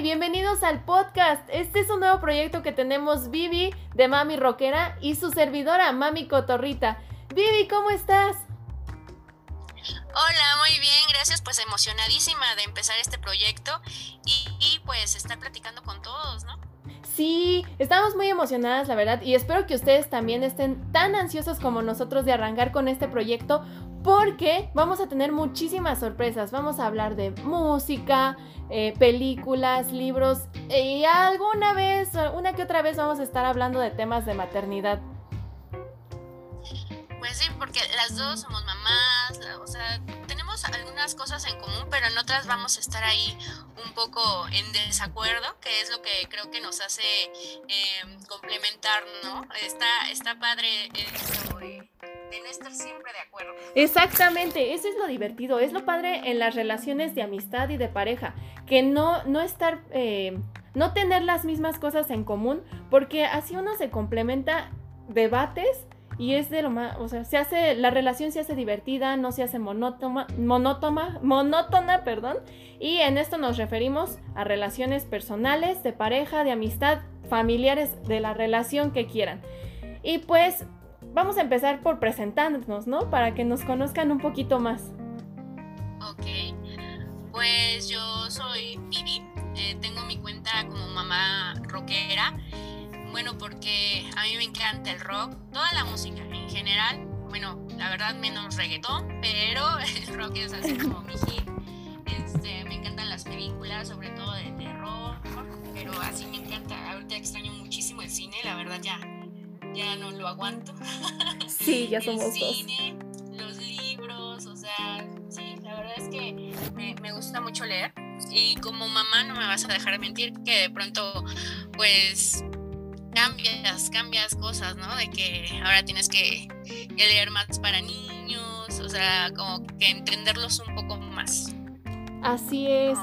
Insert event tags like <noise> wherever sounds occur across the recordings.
y bienvenidos al podcast. Este es un nuevo proyecto que tenemos Vivi de Mami Rockera y su servidora Mami Cotorrita. Vivi, ¿cómo estás? Hola, muy bien, gracias, pues emocionadísima de empezar este proyecto y, y pues estar platicando con todos, ¿no? Sí, estamos muy emocionadas, la verdad, y espero que ustedes también estén tan ansiosos como nosotros de arrancar con este proyecto, porque vamos a tener muchísimas sorpresas. Vamos a hablar de música, eh, películas, libros, y alguna vez, una que otra vez vamos a estar hablando de temas de maternidad. Pues sí, porque las dos somos mamás, o sea, tenemos algunas cosas en común, pero en otras vamos a estar ahí un poco en desacuerdo, que es lo que creo que nos hace eh, complementar, ¿no? Está, está padre esto de, de no estar siempre de acuerdo. Exactamente, eso es lo divertido, es lo padre en las relaciones de amistad y de pareja, que no, no estar, eh, no tener las mismas cosas en común, porque así uno se complementa debates y es de lo más, o sea, se hace, la relación se hace divertida, no se hace monótona, monótona, monótona, perdón, y en esto nos referimos a relaciones personales, de pareja, de amistad, familiares, de la relación que quieran. Y pues vamos a empezar por presentarnos, ¿no? Para que nos conozcan un poquito más. Ok, pues yo soy Vivi, eh, tengo mi cuenta como mamá rockera bueno, porque a mí me encanta el rock, toda la música en general. Bueno, la verdad menos reggaetón, pero <laughs> el rock es así como mi hit. Este, me encantan las películas, sobre todo de terror, pero así me encanta. Ahorita extraño muchísimo el cine, la verdad ya, ya no lo aguanto. Sí, ya <laughs> somos el cine, los libros, o sea, sí, la verdad es que me, me gusta mucho leer. Y como mamá no me vas a dejar mentir que de pronto, pues cambias, cambias cosas, ¿no? De que ahora tienes que, leer más para niños, o sea, como que entenderlos un poco más. Así es.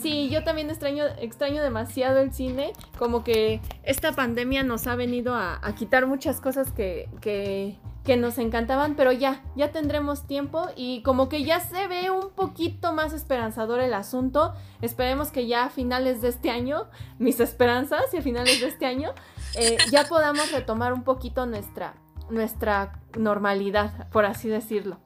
Sí, yo también extraño, extraño demasiado el cine, como que esta pandemia nos ha venido a, a quitar muchas cosas que, que que nos encantaban, pero ya, ya tendremos tiempo y como que ya se ve un poquito más esperanzador el asunto. Esperemos que ya a finales de este año, mis esperanzas y a finales de este año, eh, ya podamos retomar un poquito nuestra, nuestra normalidad, por así decirlo.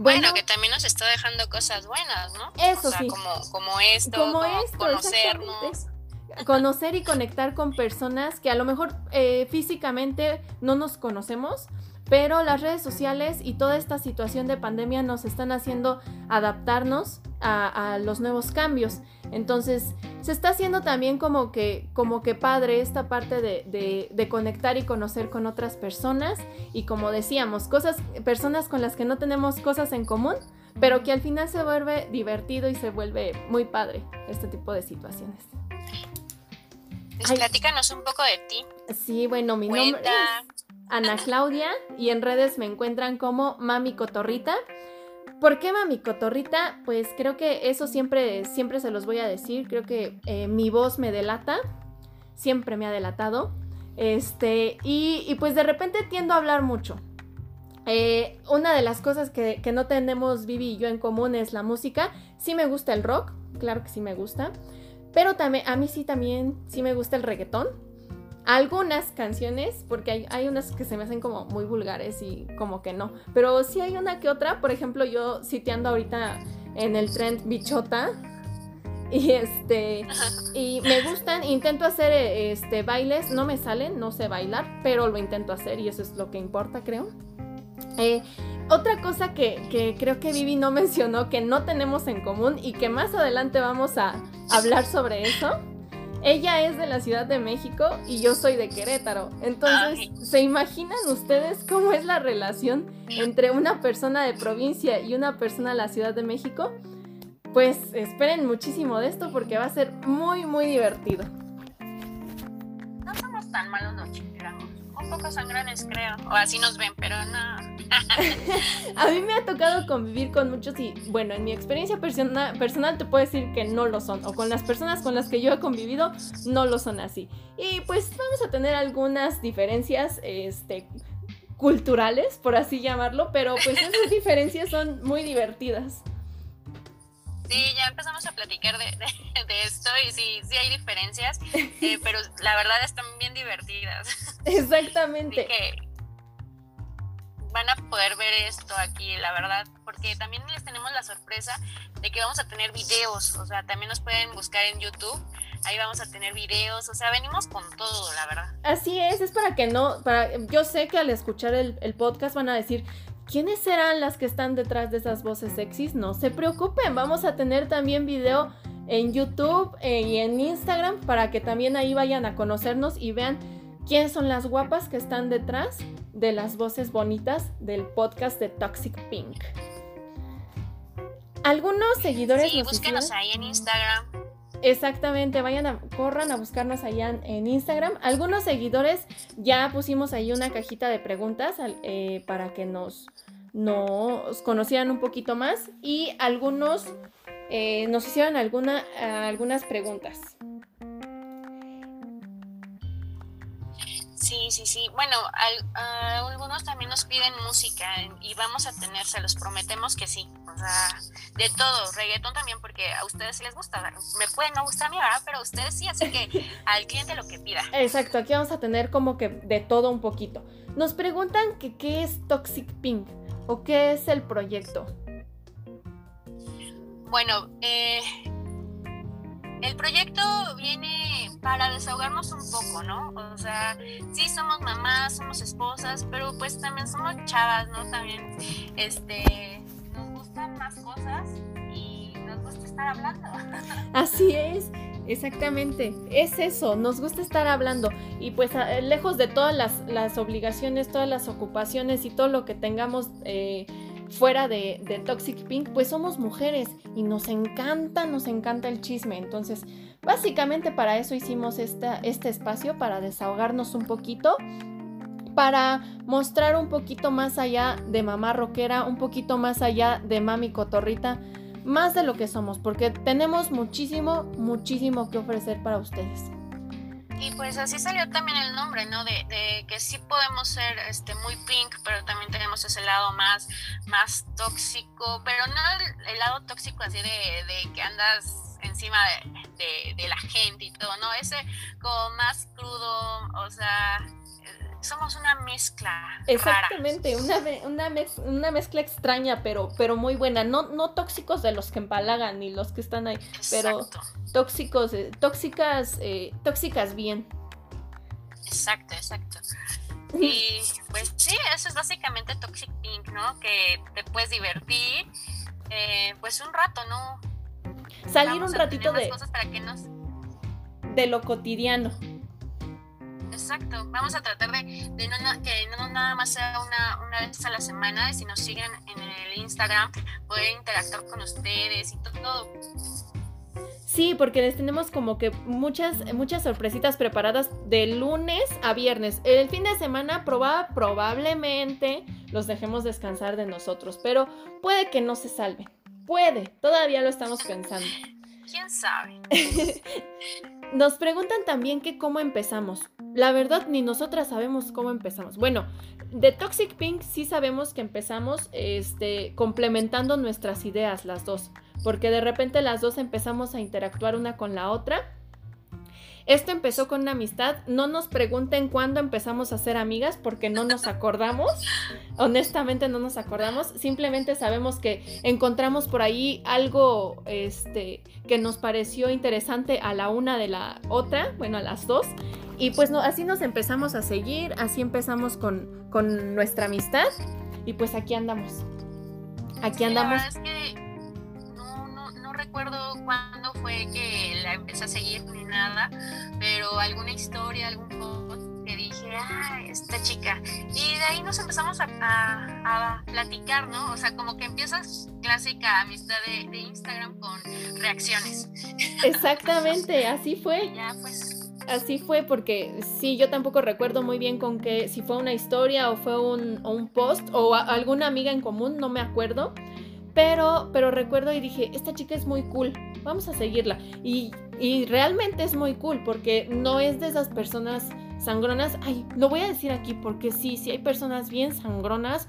Bueno, que también nos está dejando cosas buenas, ¿no? Eso sí. Como, como esto, como, esto, conocernos conocer y conectar con personas que a lo mejor eh, físicamente no nos conocemos, pero las redes sociales y toda esta situación de pandemia nos están haciendo adaptarnos a, los nuevos cambios. Entonces, se está haciendo también como que, como que padre esta parte de, de, conectar y conocer con otras personas. Y como decíamos, cosas, personas con las que no tenemos cosas en común, pero que al final se vuelve divertido y se vuelve muy padre este tipo de situaciones. Pues platícanos un poco de ti. Sí, bueno, mi nombre es Ana Claudia y en redes me encuentran como Mami Cotorrita. ¿Por qué Mami Cotorrita? Pues creo que eso siempre, siempre se los voy a decir. Creo que eh, mi voz me delata. Siempre me ha delatado. Este, y, pues de repente tiendo a hablar mucho. Eh, una de las cosas que, que, no tenemos Vivi y yo en común es la música. Sí me gusta el rock, claro que sí me gusta. Pero también, a mí sí también, sí me gusta el reggaetón. Algunas canciones, porque hay, hay, unas que se me hacen como muy vulgares y como que no. Pero sí hay una que otra, por ejemplo, yo sitiando ahorita en el trend bichota. <laughs> Y este, y me gustan, intento hacer este bailes, no me salen, no sé bailar, pero lo intento hacer y eso es lo que importa, creo. Eh, otra cosa que, creo que Vivi no mencionó, que no tenemos en común y que más adelante vamos a hablar sobre eso. Ella es de la Ciudad de México y yo soy de Querétaro. Entonces, ¿se imaginan ustedes cómo es la relación entre una persona de provincia y una persona de la Ciudad de México? Pues esperen muchísimo de esto porque va a ser muy, muy divertido. No somos tan malos los chilangos. Un poco sangrones, creo. O así nos ven, pero no. <laughs> a mí me ha tocado convivir con muchos y bueno, en mi experiencia personal te puedo decir que no lo son o con las personas con las que yo he convivido no lo son así. Y pues vamos a tener algunas diferencias este culturales, por así llamarlo, pero pues esas <laughs> diferencias son muy divertidas. Sí, ya empezamos a platicar de, esto y sí, sí hay diferencias, eh, pero la verdad están bien divertidas. <laughs> Exactamente. que van a poder ver esto aquí, la verdad, porque también les tenemos la sorpresa de que vamos a tener videos, o sea, también nos pueden buscar en YouTube, ahí vamos a tener videos, o sea, venimos con todo, la verdad. Así es, es para que no, para, yo sé que al escuchar el, el podcast van a decir, ¿quiénes serán las que están detrás de esas voces sexys? No se preocupen, vamos a tener también video en YouTube eh, y en Instagram para que también ahí vayan a conocernos y vean quiénes son las guapas que están detrás de las voces bonitas del podcast de Toxic Pink. Algunos seguidores sí, búsquenos ahí en Instagram. Exactamente, vayan a, corran a buscarnos allá en Instagram. Algunos seguidores ya pusimos ahí una cajita de preguntas eh, para que nos, nos conocieran un poquito más y algunos eh, nos hicieron alguna, algunas preguntas. Sí, sí, sí. Bueno, algunos también nos piden música y vamos a tener, se los prometemos que sí. O sea, de todo, reggaetón también, porque a ustedes sí les gusta. Me puede no gustar a mí, ¿verdad? Pero a ustedes sí, así que <laughs> al cliente lo que pida. Exacto, aquí vamos a tener como que de todo un poquito. Nos preguntan que qué es Toxic Pink o qué es el proyecto. Bueno, eh, el proyecto viene para desahogarnos un poco, ¿no? O sea, sí somos mamás, somos esposas, pero pues también somos chavas, ¿no? También, este, nos gustan más cosas y nos gusta estar hablando. <laughs> Así es. Exactamente, es eso, nos gusta estar hablando y pues lejos de todas las, las, obligaciones, todas las ocupaciones y todo lo que tengamos eh, fuera de, Toxic Pink, pues somos mujeres y nos encanta, nos encanta el chisme. Entonces, básicamente para eso hicimos este espacio, para desahogarnos un poquito, para mostrar un poquito más allá de mamá rockera, un poquito más allá de mami cotorrita, más de lo que somos, porque tenemos muchísimo, muchísimo que ofrecer para ustedes. Y pues así salió también el nombre, ¿no? De, de, que sí podemos ser este, muy pink, pero también tenemos ese lado más, más tóxico, pero no el, lado tóxico así de, de que andas encima de, de, la gente y todo, ¿no? Ese como más crudo, o sea, somos una mezcla. Exactamente, Una, una, una, mezcla extraña, pero, pero muy buena. No, no tóxicos de los que empalagan ni los que están ahí, pero tóxicos, eh, tóxicas, eh, tóxicas bien. Exacto, exacto. Y pues sí, eso es básicamente Toxic Pink, ¿no? Que te puedes divertir, eh, pues un rato, ¿no? Salir un ratito de... Cosas para que nos... De lo cotidiano. Exacto, vamos a tratar de, no, que no nada más sea una, una vez a la semana, si nos siguen en el Instagram, poder interactuar con ustedes y todo. Sí, porque les tenemos como que muchas, muchas sorpresitas preparadas de lunes a viernes. El fin de semana proba, probablemente los dejemos descansar de nosotros, pero puede que no se salven. Puede, todavía lo estamos pensando. <laughs> ¿Quién sabe? <laughs> Nos preguntan también que cómo empezamos. La verdad, ni nosotras sabemos cómo empezamos. Bueno, de Toxic Pink sí sabemos que empezamos este, complementando nuestras ideas las dos, porque de repente las dos empezamos a interactuar una con la otra esto empezó con una amistad. No nos pregunten cuándo empezamos a ser amigas porque no nos acordamos. <laughs> Honestamente no nos acordamos. Simplemente sabemos que encontramos por ahí algo este, que nos pareció interesante a la una de la otra, bueno, a las dos. Y pues no, así nos empezamos a seguir, así empezamos con, con nuestra amistad. Y pues aquí andamos. Aquí andamos recuerdo cuándo fue que la empecé a seguir ni nada, pero alguna historia, algún post que dije, ah, esta chica. Y de ahí nos empezamos a, a, platicar, ¿no? O sea, como que empiezas clásica amistad de, de Instagram con reacciones. Exactamente, <laughs> así fue. ya, pues así fue porque sí, yo tampoco recuerdo muy bien con qué, si fue una historia o fue un, un post o alguna amiga en común, no me acuerdo. Pero, pero recuerdo y dije, esta chica es muy cool, vamos a seguirla. Y, y realmente es muy cool porque no es de esas personas sangronas. Ay, lo voy a decir aquí porque sí, sí hay personas bien sangronas,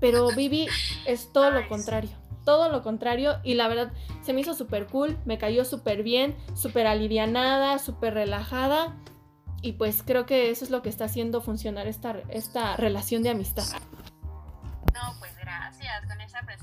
pero Vivi es todo lo contrario. todo lo contrario y la verdad se me hizo súper cool, me cayó súper bien, súper alivianada, súper relajada y pues creo que eso es lo que está haciendo funcionar esta, esta relación de amistad. No, pues gracias con esa presentación.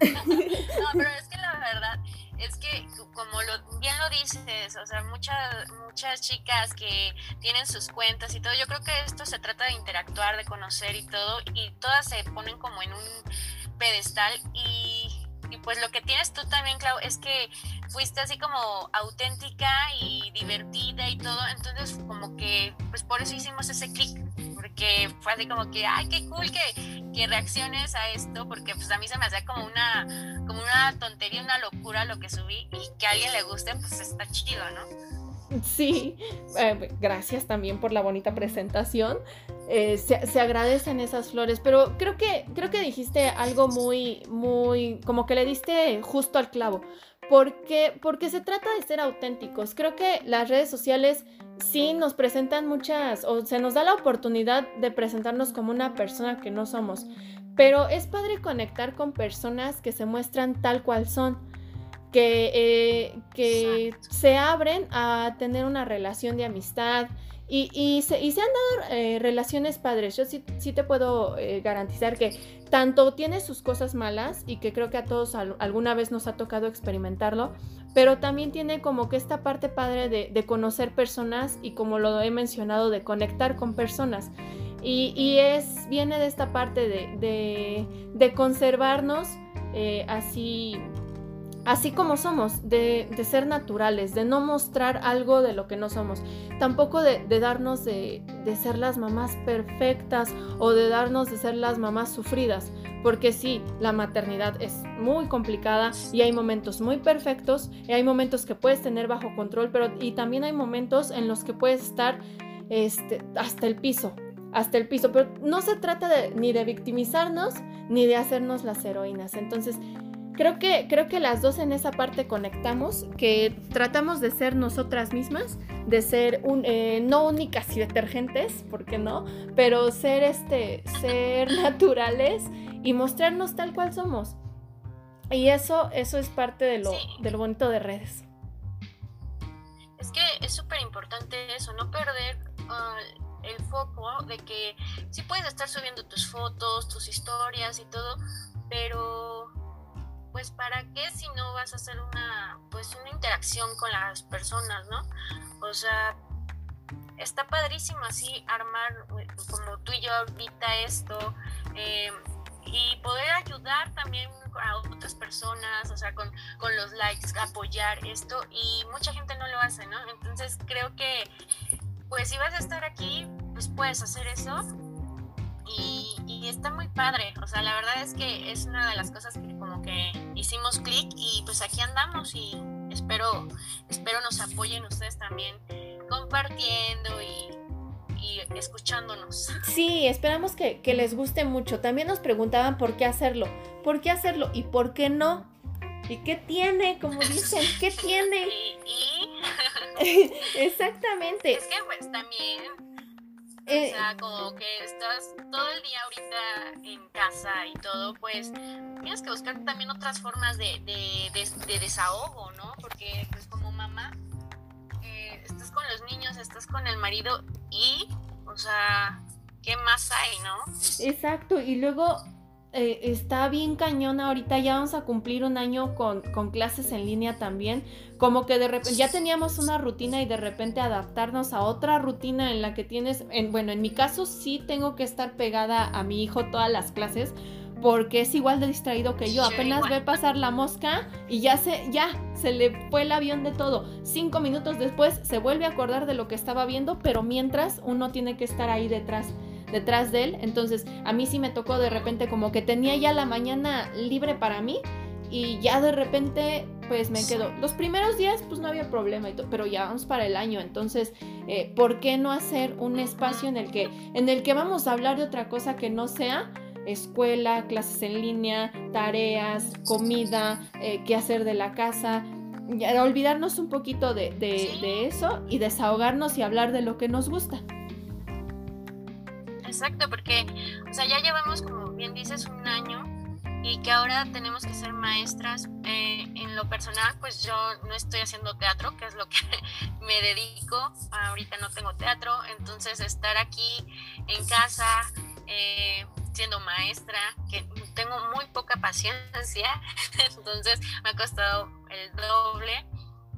<laughs> no, pero es que la verdad es que como lo, bien lo dices, o sea, muchas muchas chicas que tienen sus cuentas y todo, yo creo que esto se trata de interactuar, de conocer y todo, y todas se ponen como en un pedestal y y pues lo que tienes tú también, Clau, es que fuiste así como auténtica y divertida y todo. Entonces, como que, pues por eso hicimos ese clic. Porque fue así como que, ay, qué cool que, que reacciones a esto. Porque pues a mí se me hacía como una, como una tontería, una locura lo que subí. Y que a alguien le guste, pues está chido, ¿no? Sí, eh, gracias también por la bonita presentación. Eh, se, agradecen esas flores, pero creo que, creo que dijiste algo muy, muy, como que le diste justo al clavo, porque, porque se trata de ser auténticos. Creo que las redes sociales sí nos presentan muchas, o se nos da la oportunidad de presentarnos como una persona que no somos, pero es padre conectar con personas que se muestran tal cual son que, eh, que se abren a tener una relación de amistad y, y, se, y se, han dado eh, relaciones padres. Yo sí, sí te puedo eh, garantizar que tanto tiene sus cosas malas y que creo que a todos alguna vez nos ha tocado experimentarlo, pero también tiene como que esta parte padre de, de conocer personas y como lo he mencionado, de conectar con personas. Y, y es, viene de esta parte de, de, de conservarnos así así como somos, de, ser naturales, de no mostrar algo de lo que no somos, tampoco de, darnos de, ser las mamás perfectas o de darnos de ser las mamás sufridas, porque sí, la maternidad es muy complicada y hay momentos muy perfectos y hay momentos que puedes tener bajo control, pero y también hay momentos en los que puedes estar este, hasta el piso, hasta el piso, pero no se trata ni de victimizarnos ni de hacernos las heroínas, entonces Creo que, creo que las dos en esa parte conectamos, que tratamos de ser nosotras mismas, de ser un, eh, no únicas y detergentes, ¿por qué no? Pero ser, este, ser <laughs> naturales y mostrarnos tal cual somos. Y eso, eso es parte de lo, de lo bonito de redes. Es que es súper importante eso, no perder uh, el foco de que sí puedes estar subiendo tus fotos, tus historias y todo, pero pues para qué si no vas a hacer una, pues una interacción con las personas, ¿no? O sea, está padrísimo así armar como tú y yo ahorita esto eh, y poder ayudar también a otras personas, o sea, con, con los likes, apoyar esto y mucha gente no lo hace, ¿no? Entonces creo que pues si vas a estar aquí, pues puedes hacer eso y, está muy padre. O sea, la verdad es que es una de las cosas que como que hicimos clic y pues aquí andamos y espero, espero nos apoyen ustedes también compartiendo y, escuchándonos. <laughs> Sí, esperamos que, les guste mucho. También nos preguntaban por qué hacerlo, por qué hacerlo y por qué no. ¿Y qué tiene? Como dicen, ¿qué <laughs> tiene? ¿Y? <laughs> Exactamente. Es que pues también o eh, sea, como que estás todo el día ahorita en casa y todo, pues tienes que buscar también otras formas de, de, desahogo, ¿no? Porque pues como mamá, eh, estás con los niños, estás con el marido y, o sea, ¿qué más hay, no? Exacto, y luego eh, está bien cañona ahorita, ya vamos a cumplir un año con, clases en línea también, como que de repente ya teníamos una rutina y de repente adaptarnos a otra rutina en la que tienes, en, bueno, en mi caso sí tengo que estar pegada a mi hijo todas las clases porque es igual de distraído que yo. Apenas ve pasar la mosca y ya se, ya se le fue el avión de todo. Cinco minutos después se vuelve a acordar de lo que estaba viendo, pero mientras uno tiene que estar ahí detrás detrás de él. Entonces a mí sí me tocó de repente como que tenía ya la mañana libre para mí y ya de repente pues me quedo. Los primeros días pues no había problema, pero ya vamos para el año. Entonces, eh, ¿por qué no hacer un espacio en el, que, en el que vamos a hablar de otra cosa que no sea? escuela, clases en línea, tareas, comida, eh, qué hacer de la casa, ya, olvidarnos un poquito de, de, eso y desahogarnos y hablar de lo que nos gusta. Exacto, porque, o sea, ya llevamos, como bien dices, un año y que ahora tenemos que ser maestras. Eh, en lo personal, pues yo no estoy haciendo teatro, que es lo que <laughs> me dedico. Ahorita no tengo teatro, entonces estar aquí en casa eh, siendo maestra, que tengo muy poca paciencia, <laughs> entonces me ha costado el doble.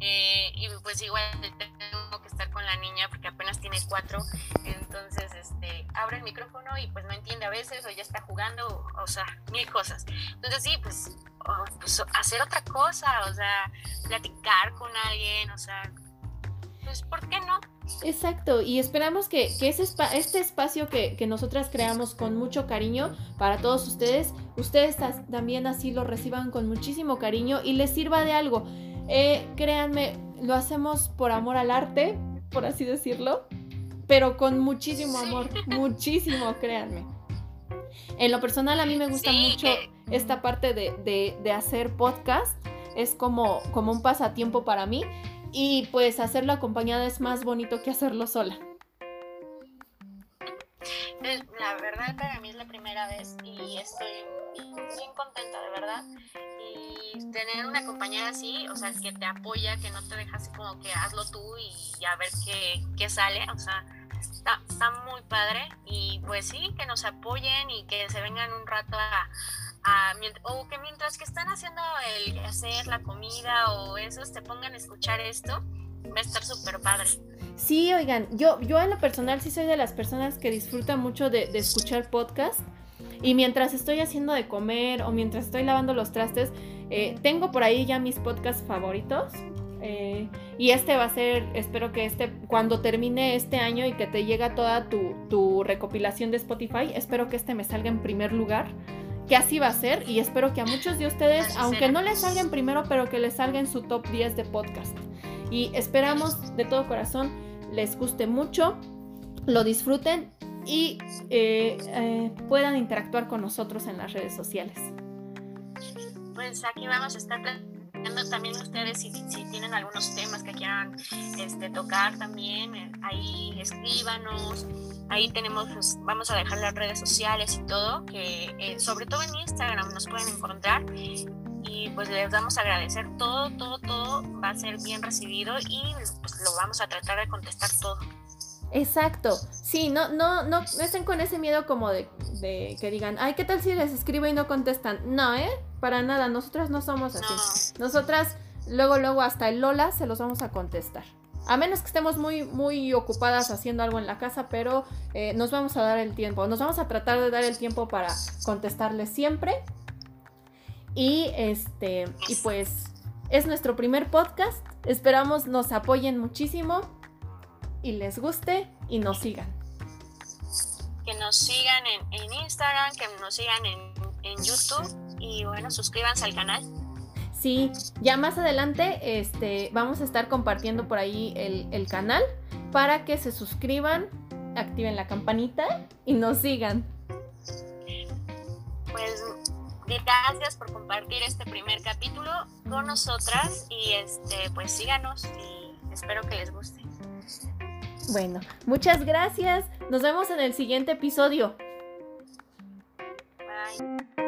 Eh, y pues igual tengo que estar con la niña porque apenas tiene cuatro, entonces este, abre el micrófono y pues no entiende a veces o ya está jugando, o, sea, mil cosas. Entonces sí, pues, pues, hacer otra cosa, o sea, platicar con alguien, o sea, pues ¿por qué no? Exacto, y esperamos que, que ese este espacio que, que, nosotras creamos con mucho cariño para todos ustedes, ustedes también así lo reciban con muchísimo cariño y les sirva de algo. Eh, créanme, lo hacemos por amor al arte, por así decirlo, pero con muchísimo amor, muchísimo, créanme. En lo personal a mí me gusta mucho esta parte de, hacer podcast, es como, como un pasatiempo para mí y pues hacerlo acompañada es más bonito que hacerlo sola. La verdad para mí es la primera vez y estoy bien contenta, de verdad. Y tener una compañera así, o sea, que te apoya, que no te deja así como que hazlo tú y a ver qué, qué sale, o sea, está, está, muy padre. Y pues sí, que nos apoyen y que se vengan un rato a, o que mientras que están haciendo el hacer la comida o eso, te pongan a escuchar esto, va a estar súper padre. Sí, oigan, yo, yo en lo personal sí soy de las personas que disfrutan mucho de, de escuchar podcast y mientras estoy haciendo de comer o mientras estoy lavando los trastes, eh, tengo por ahí ya mis podcasts favoritos. Eh, y este va a ser, espero que este, cuando termine este año y que te llega toda tu, recopilación de Spotify, espero que este me salga en primer lugar. Que así va a ser y espero que a muchos de ustedes, aunque no les salga en primero, pero que les salga en su top 10 de podcast. Y esperamos de todo corazón les guste mucho, lo disfruten y eh, eh, puedan interactuar con nosotros en las redes sociales. Pues aquí vamos a estar también ustedes si, tienen algunos temas que quieran este, tocar también, eh, ahí escríbanos, ahí tenemos, pues, vamos a dejar las redes sociales y todo, que sobre todo en Instagram nos pueden encontrar y pues les vamos a agradecer todo, todo, todo va a ser bien recibido y pues lo vamos a tratar de contestar todo. Exacto. Sí, no, no, no, no estén con ese miedo como de, que digan, ay, ¿qué tal si les escribo y no contestan? No, ¿eh? Para nada, nosotras no somos así. Nosotras, luego, luego, hasta el Lola se los vamos a contestar. A menos que estemos muy, muy ocupadas haciendo algo en la casa, pero eh, nos vamos a dar el tiempo. Nos vamos a tratar de dar el tiempo para contestarles siempre. Y este, y pues es nuestro primer podcast. Esperamos nos apoyen muchísimo y les guste y nos sigan. Que nos sigan en, Instagram, que nos sigan en, YouTube y bueno, suscríbanse al canal. Sí, ya más adelante este, vamos a estar compartiendo por ahí el, el canal para que se suscriban, activen la campanita y nos sigan. Pues Gracias por compartir este primer capítulo con nosotras y este, pues síganos y espero que les guste. Bueno, muchas gracias. Nos vemos en el siguiente episodio. Bye.